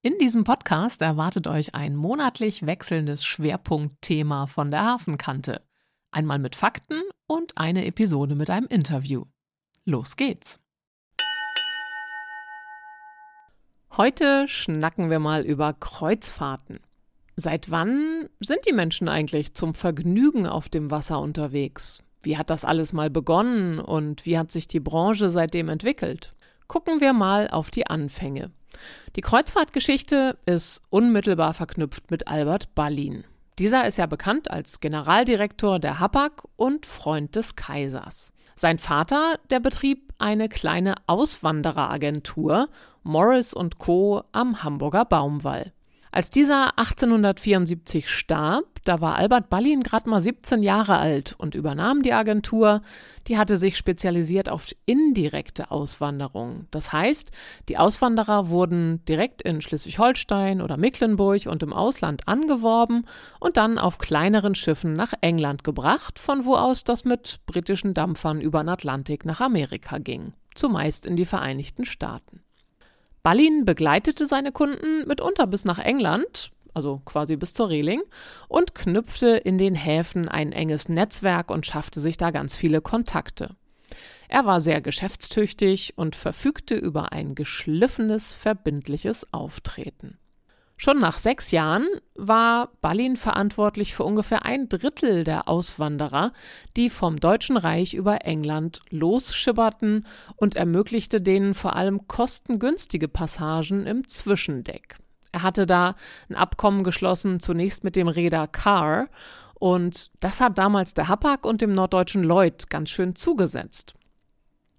In diesem Podcast erwartet euch ein monatlich wechselndes Schwerpunktthema von der Hafenkante. Einmal mit Fakten und eine Episode mit einem Interview. Los geht's! Heute schnacken wir mal über Kreuzfahrten. Seit wann sind die Menschen eigentlich zum Vergnügen auf dem Wasser unterwegs? Wie hat das alles mal begonnen und wie hat sich die Branche seitdem entwickelt? Gucken wir mal auf die Anfänge. Die Kreuzfahrtgeschichte ist unmittelbar verknüpft mit Albert Ballin. Dieser ist ja bekannt als Generaldirektor der Hapag und Freund des Kaisers. Sein Vater, der betrieb eine kleine Auswandereragentur, Morris Co. am Hamburger Baumwall. Als dieser 1874 starb, da war Albert Ballin gerade mal 17 Jahre alt und übernahm die Agentur. Die hatte sich spezialisiert auf indirekte Auswanderung. Das heißt, die Auswanderer wurden direkt in Schleswig-Holstein oder Mecklenburg und im Ausland angeworben und dann auf kleineren Schiffen nach England gebracht, von wo aus das mit britischen Dampfern über den Atlantik nach Amerika ging, zumeist in die Vereinigten Staaten. Ballin begleitete seine Kunden mitunter bis nach England, also quasi bis zur Reling, und knüpfte in den Häfen ein enges Netzwerk und schaffte sich da ganz viele Kontakte. Er war sehr geschäftstüchtig und verfügte über ein geschliffenes, verbindliches Auftreten. Schon nach sechs Jahren war Ballin verantwortlich für ungefähr ein Drittel der Auswanderer, die vom Deutschen Reich über England losschibberten und ermöglichte denen vor allem kostengünstige Passagen im Zwischendeck. Er hatte da ein Abkommen geschlossen, zunächst mit dem Reeder Carr, und das hat damals der Hapag und dem norddeutschen Lloyd ganz schön zugesetzt.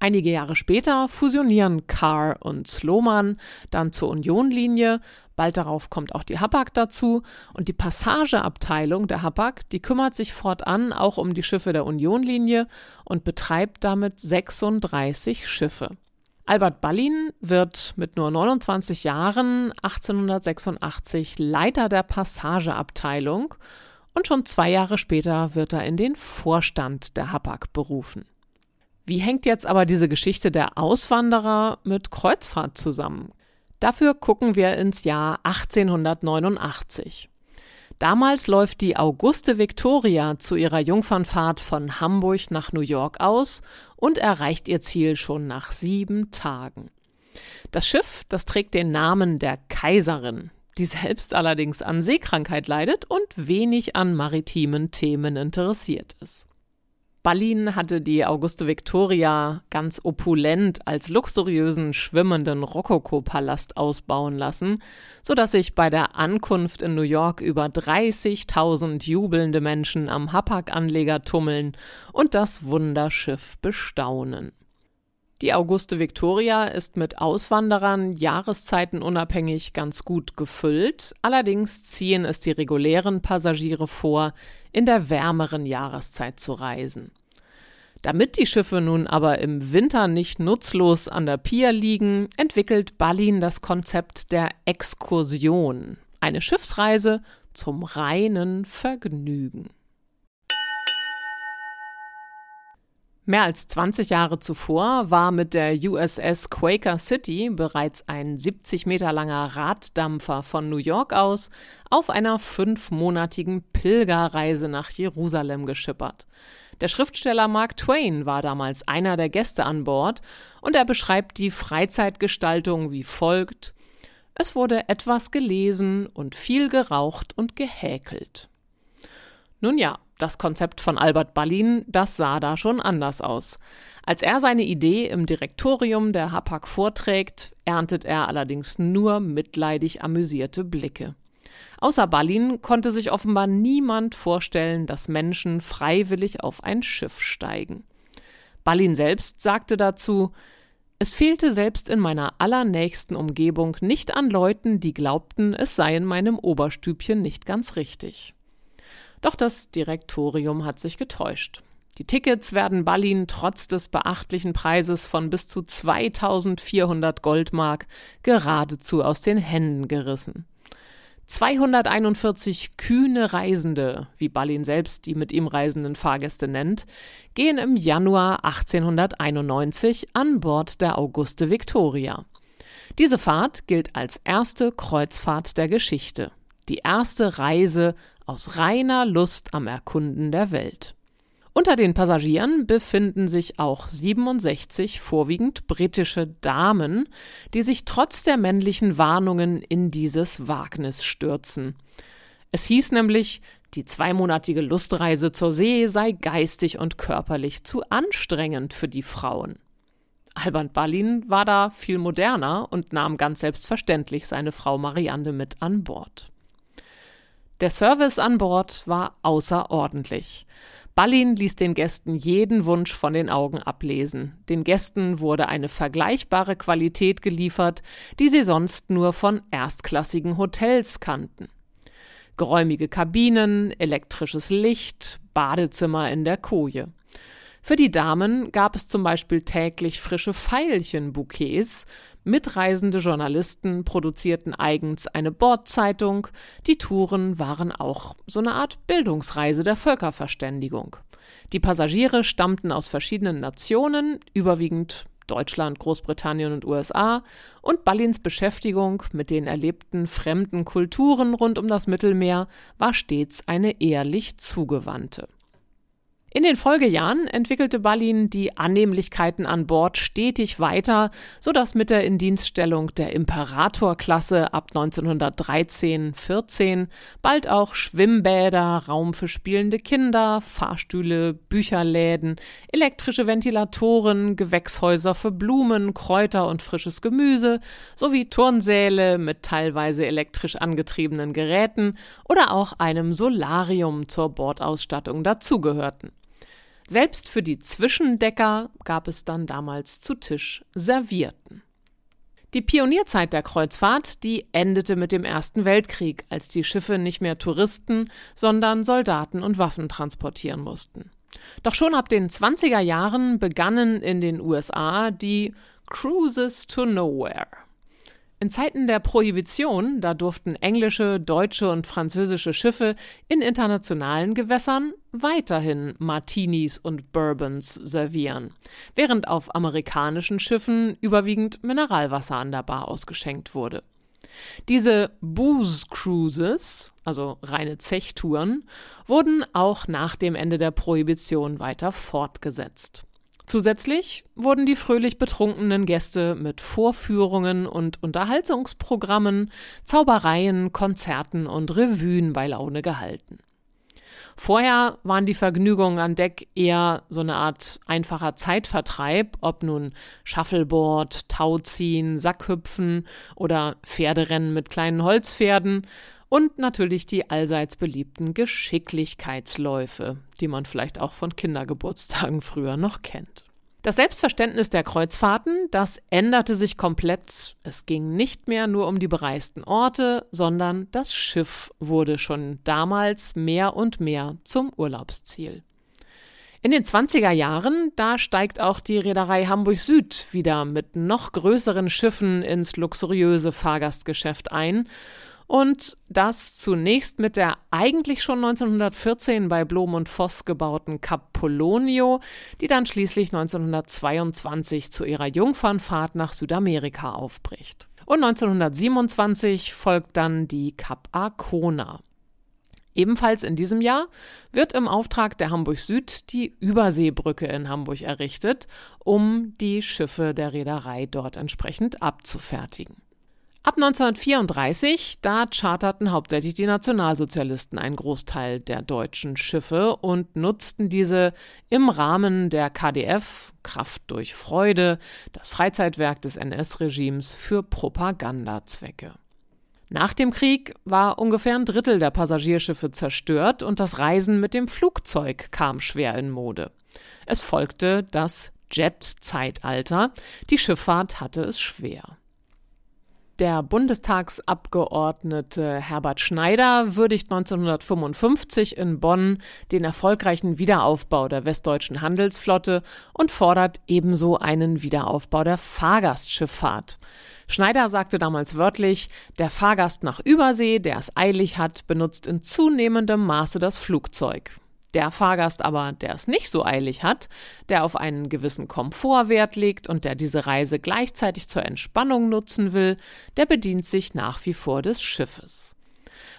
Einige Jahre später fusionieren Carr und Sloman dann zur Unionlinie. Bald darauf kommt auch die Hapag dazu. Und die Passageabteilung der Hapag, die kümmert sich fortan auch um die Schiffe der Unionlinie und betreibt damit 36 Schiffe. Albert Ballin wird mit nur 29 Jahren 1886 Leiter der Passageabteilung und schon zwei Jahre später wird er in den Vorstand der Hapag berufen. Wie hängt jetzt aber diese Geschichte der Auswanderer mit Kreuzfahrt zusammen? Dafür gucken wir ins Jahr 1889. Damals läuft die Auguste Victoria zu ihrer Jungfernfahrt von Hamburg nach New York aus und erreicht ihr Ziel schon nach sieben Tagen. Das Schiff, das trägt den Namen der Kaiserin, die selbst allerdings an Seekrankheit leidet und wenig an maritimen Themen interessiert ist. Ballin hatte die Auguste Victoria ganz opulent als luxuriösen schwimmenden Rokokopalast ausbauen lassen, so dass sich bei der Ankunft in New York über 30.000 jubelnde Menschen am Hapag-Anleger tummeln und das Wunderschiff bestaunen. Die Auguste Victoria ist mit Auswanderern jahreszeitenunabhängig ganz gut gefüllt, allerdings ziehen es die regulären Passagiere vor, in der wärmeren Jahreszeit zu reisen. Damit die Schiffe nun aber im Winter nicht nutzlos an der Pier liegen, entwickelt Ballin das Konzept der Exkursion, eine Schiffsreise zum reinen Vergnügen. Mehr als 20 Jahre zuvor war mit der USS Quaker City bereits ein 70 Meter langer Raddampfer von New York aus auf einer fünfmonatigen Pilgerreise nach Jerusalem geschippert. Der Schriftsteller Mark Twain war damals einer der Gäste an Bord und er beschreibt die Freizeitgestaltung wie folgt. Es wurde etwas gelesen und viel geraucht und gehäkelt. Nun ja, das Konzept von Albert Ballin, das sah da schon anders aus. Als er seine Idee im Direktorium der Hapag vorträgt, erntet er allerdings nur mitleidig amüsierte Blicke. Außer Ballin konnte sich offenbar niemand vorstellen, dass Menschen freiwillig auf ein Schiff steigen. Ballin selbst sagte dazu, es fehlte selbst in meiner allernächsten Umgebung nicht an Leuten, die glaubten, es sei in meinem Oberstübchen nicht ganz richtig. Doch das Direktorium hat sich getäuscht. Die Tickets werden Ballin trotz des beachtlichen Preises von bis zu 2400 Goldmark geradezu aus den Händen gerissen. 241 kühne Reisende, wie Ballin selbst die mit ihm reisenden Fahrgäste nennt, gehen im Januar 1891 an Bord der Auguste Victoria. Diese Fahrt gilt als erste Kreuzfahrt der Geschichte, die erste Reise aus reiner Lust am Erkunden der Welt. Unter den Passagieren befinden sich auch 67 vorwiegend britische Damen, die sich trotz der männlichen Warnungen in dieses Wagnis stürzen. Es hieß nämlich, die zweimonatige Lustreise zur See sei geistig und körperlich zu anstrengend für die Frauen. Albert Ballin war da viel moderner und nahm ganz selbstverständlich seine Frau Marianne mit an Bord. Der Service an Bord war außerordentlich. Ballin ließ den Gästen jeden Wunsch von den Augen ablesen. Den Gästen wurde eine vergleichbare Qualität geliefert, die sie sonst nur von erstklassigen Hotels kannten. Geräumige Kabinen, elektrisches Licht, Badezimmer in der Koje. Für die Damen gab es zum Beispiel täglich frische Veilchenbouquets, mitreisende Journalisten produzierten eigens eine Bordzeitung, die Touren waren auch so eine Art Bildungsreise der Völkerverständigung. Die Passagiere stammten aus verschiedenen Nationen, überwiegend Deutschland, Großbritannien und USA, und Ballins Beschäftigung mit den erlebten fremden Kulturen rund um das Mittelmeer war stets eine ehrlich zugewandte. In den Folgejahren entwickelte Ballin die Annehmlichkeiten an Bord stetig weiter, so dass mit der Indienststellung der Imperator-Klasse ab 1913-14 bald auch Schwimmbäder, Raum für spielende Kinder, Fahrstühle, Bücherläden, elektrische Ventilatoren, Gewächshäuser für Blumen, Kräuter und frisches Gemüse sowie Turnsäle mit teilweise elektrisch angetriebenen Geräten oder auch einem Solarium zur Bordausstattung dazugehörten. Selbst für die Zwischendecker gab es dann damals zu Tisch Servierten. Die Pionierzeit der Kreuzfahrt, die endete mit dem Ersten Weltkrieg, als die Schiffe nicht mehr Touristen, sondern Soldaten und Waffen transportieren mussten. Doch schon ab den 20er Jahren begannen in den USA die Cruises to Nowhere. In Zeiten der Prohibition, da durften englische, deutsche und französische Schiffe in internationalen Gewässern weiterhin Martinis und Bourbons servieren, während auf amerikanischen Schiffen überwiegend Mineralwasser an der Bar ausgeschenkt wurde. Diese Booze Cruises, also reine Zechtouren, wurden auch nach dem Ende der Prohibition weiter fortgesetzt. Zusätzlich wurden die fröhlich betrunkenen Gäste mit Vorführungen und Unterhaltungsprogrammen, Zaubereien, Konzerten und Revuen bei Laune gehalten. Vorher waren die Vergnügungen an Deck eher so eine Art einfacher Zeitvertreib, ob nun Shuffleboard, Tauziehen, Sackhüpfen oder Pferderennen mit kleinen Holzpferden und natürlich die allseits beliebten Geschicklichkeitsläufe, die man vielleicht auch von Kindergeburtstagen früher noch kennt. Das Selbstverständnis der Kreuzfahrten, das änderte sich komplett. Es ging nicht mehr nur um die bereisten Orte, sondern das Schiff wurde schon damals mehr und mehr zum Urlaubsziel. In den 20er Jahren, da steigt auch die Reederei Hamburg Süd wieder mit noch größeren Schiffen ins luxuriöse Fahrgastgeschäft ein und das zunächst mit der eigentlich schon 1914 bei Blom und Voss gebauten Cap Polonio, die dann schließlich 1922 zu ihrer Jungfernfahrt nach Südamerika aufbricht. Und 1927 folgt dann die Cap Arcona. Ebenfalls in diesem Jahr wird im Auftrag der Hamburg Süd die Überseebrücke in Hamburg errichtet, um die Schiffe der Reederei dort entsprechend abzufertigen. Ab 1934, da charterten hauptsächlich die Nationalsozialisten einen Großteil der deutschen Schiffe und nutzten diese im Rahmen der KDF Kraft durch Freude, das Freizeitwerk des NS-Regimes, für Propagandazwecke. Nach dem Krieg war ungefähr ein Drittel der Passagierschiffe zerstört und das Reisen mit dem Flugzeug kam schwer in Mode. Es folgte das Jet-Zeitalter. Die Schifffahrt hatte es schwer. Der Bundestagsabgeordnete Herbert Schneider würdigt 1955 in Bonn den erfolgreichen Wiederaufbau der westdeutschen Handelsflotte und fordert ebenso einen Wiederaufbau der Fahrgastschifffahrt. Schneider sagte damals wörtlich, der Fahrgast nach Übersee, der es eilig hat, benutzt in zunehmendem Maße das Flugzeug. Der Fahrgast aber, der es nicht so eilig hat, der auf einen gewissen Komfort Wert legt und der diese Reise gleichzeitig zur Entspannung nutzen will, der bedient sich nach wie vor des Schiffes.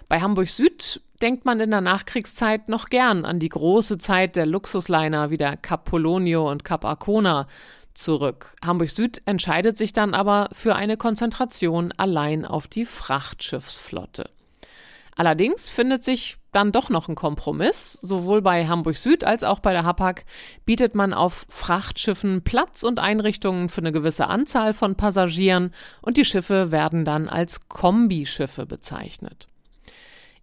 Bei Hamburg Süd denkt man in der Nachkriegszeit noch gern an die große Zeit der Luxusliner wie der Cap Polonio und Cap Arcona zurück. Hamburg Süd entscheidet sich dann aber für eine Konzentration allein auf die Frachtschiffsflotte. Allerdings findet sich dann doch noch ein Kompromiss. Sowohl bei Hamburg Süd als auch bei der Hapag bietet man auf Frachtschiffen Platz und Einrichtungen für eine gewisse Anzahl von Passagieren und die Schiffe werden dann als Kombischiffe bezeichnet.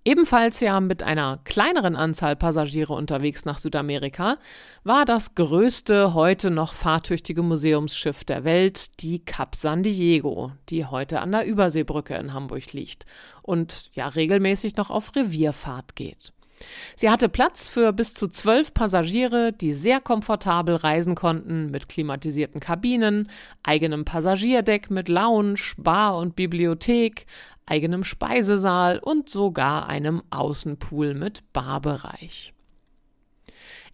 Ebenfalls ja mit einer kleineren Anzahl Passagiere unterwegs nach Südamerika war das größte heute noch fahrtüchtige Museumsschiff der Welt, die Cap San Diego, die heute an der Überseebrücke in Hamburg liegt und ja regelmäßig noch auf Revierfahrt geht. Sie hatte Platz für bis zu zwölf Passagiere, die sehr komfortabel reisen konnten, mit klimatisierten Kabinen, eigenem Passagierdeck mit Lounge, Bar und Bibliothek, eigenem Speisesaal und sogar einem Außenpool mit Barbereich.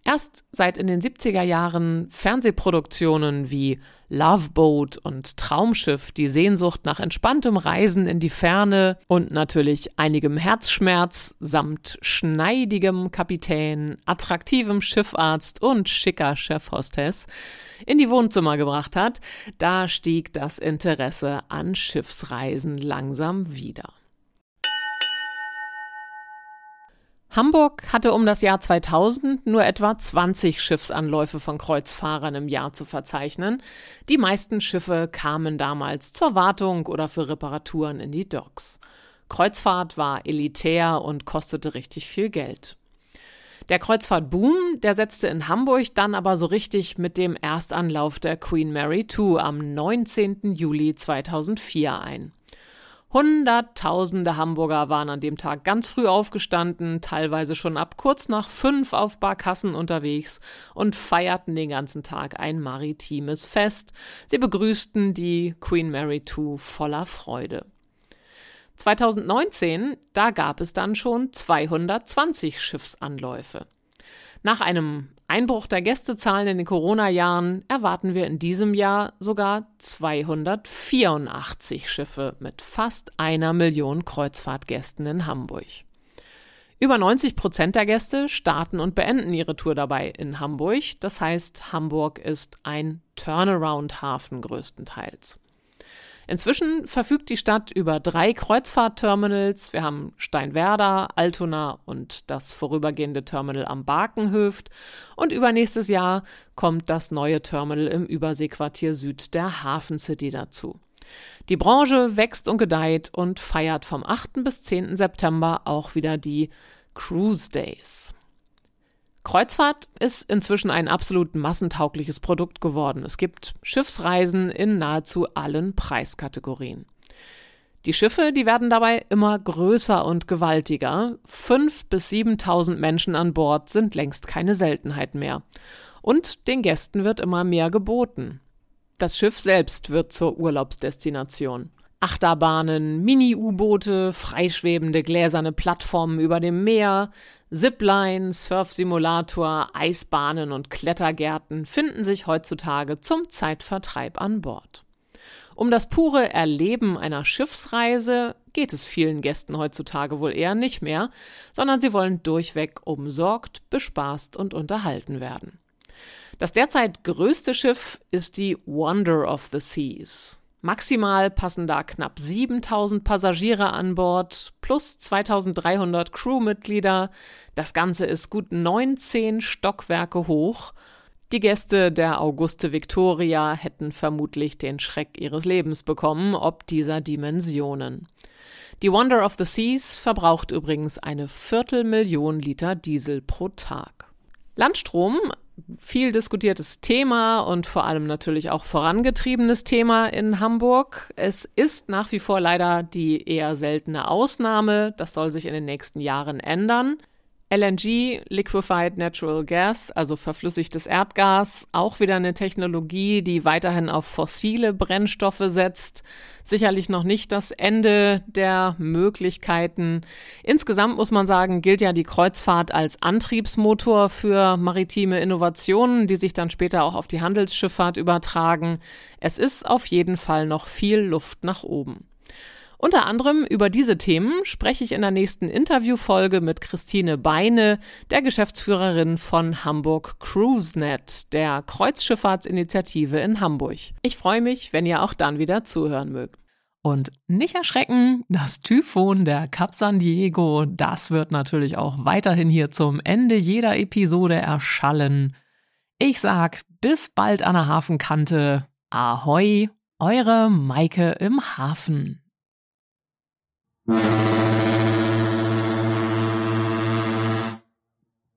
Erst seit in den 70er Jahren Fernsehproduktionen wie Love Boat und Traumschiff die Sehnsucht nach entspanntem Reisen in die Ferne und natürlich einigem Herzschmerz samt schneidigem Kapitän, attraktivem Schiffarzt und schicker Chefhostess in die Wohnzimmer gebracht hat, da stieg das Interesse an Schiffsreisen langsam wieder. Hamburg hatte um das Jahr 2000 nur etwa 20 Schiffsanläufe von Kreuzfahrern im Jahr zu verzeichnen. Die meisten Schiffe kamen damals zur Wartung oder für Reparaturen in die Docks. Kreuzfahrt war elitär und kostete richtig viel Geld. Der Kreuzfahrtboom, der setzte in Hamburg dann aber so richtig mit dem Erstanlauf der Queen Mary II am 19. Juli 2004 ein. Hunderttausende Hamburger waren an dem Tag ganz früh aufgestanden, teilweise schon ab kurz nach fünf auf Barkassen unterwegs und feierten den ganzen Tag ein maritimes Fest. Sie begrüßten die Queen Mary II voller Freude. 2019, da gab es dann schon 220 Schiffsanläufe. Nach einem Einbruch der Gästezahlen in den Corona-Jahren erwarten wir in diesem Jahr sogar 284 Schiffe mit fast einer Million Kreuzfahrtgästen in Hamburg. Über 90 Prozent der Gäste starten und beenden ihre Tour dabei in Hamburg. Das heißt, Hamburg ist ein Turnaround-Hafen größtenteils. Inzwischen verfügt die Stadt über drei Kreuzfahrtterminals. Wir haben Steinwerder, Altona und das vorübergehende Terminal am Barkenhöft. Und übernächstes Jahr kommt das neue Terminal im Überseequartier Süd der Hafen City dazu. Die Branche wächst und gedeiht und feiert vom 8. bis 10. September auch wieder die Cruise Days. Kreuzfahrt ist inzwischen ein absolut massentaugliches Produkt geworden. Es gibt Schiffsreisen in nahezu allen Preiskategorien. Die Schiffe, die werden dabei immer größer und gewaltiger. Fünf bis 7.000 Menschen an Bord sind längst keine Seltenheit mehr. Und den Gästen wird immer mehr geboten. Das Schiff selbst wird zur Urlaubsdestination. Achterbahnen, Mini-U-Boote, freischwebende gläserne Plattformen über dem Meer, Zipline, Surfsimulator, Eisbahnen und Klettergärten finden sich heutzutage zum Zeitvertreib an Bord. Um das pure Erleben einer Schiffsreise geht es vielen Gästen heutzutage wohl eher nicht mehr, sondern sie wollen durchweg umsorgt, bespaßt und unterhalten werden. Das derzeit größte Schiff ist die Wonder of the Seas. Maximal passen da knapp 7000 Passagiere an Bord plus 2300 Crewmitglieder. Das Ganze ist gut 19 Stockwerke hoch. Die Gäste der Auguste Victoria hätten vermutlich den Schreck ihres Lebens bekommen, ob dieser Dimensionen. Die Wonder of the Seas verbraucht übrigens eine Viertelmillion Liter Diesel pro Tag. Landstrom viel diskutiertes Thema und vor allem natürlich auch vorangetriebenes Thema in Hamburg. Es ist nach wie vor leider die eher seltene Ausnahme. Das soll sich in den nächsten Jahren ändern. LNG, Liquefied Natural Gas, also verflüssigtes Erdgas, auch wieder eine Technologie, die weiterhin auf fossile Brennstoffe setzt. Sicherlich noch nicht das Ende der Möglichkeiten. Insgesamt muss man sagen, gilt ja die Kreuzfahrt als Antriebsmotor für maritime Innovationen, die sich dann später auch auf die Handelsschifffahrt übertragen. Es ist auf jeden Fall noch viel Luft nach oben. Unter anderem über diese Themen spreche ich in der nächsten Interviewfolge mit Christine Beine, der Geschäftsführerin von Hamburg CruiseNet, der Kreuzschifffahrtsinitiative in Hamburg. Ich freue mich, wenn ihr auch dann wieder zuhören mögt. Und nicht erschrecken, das Typhon der Cap San Diego, das wird natürlich auch weiterhin hier zum Ende jeder Episode erschallen. Ich sag bis bald an der Hafenkante. Ahoi, eure Maike im Hafen. Thank you.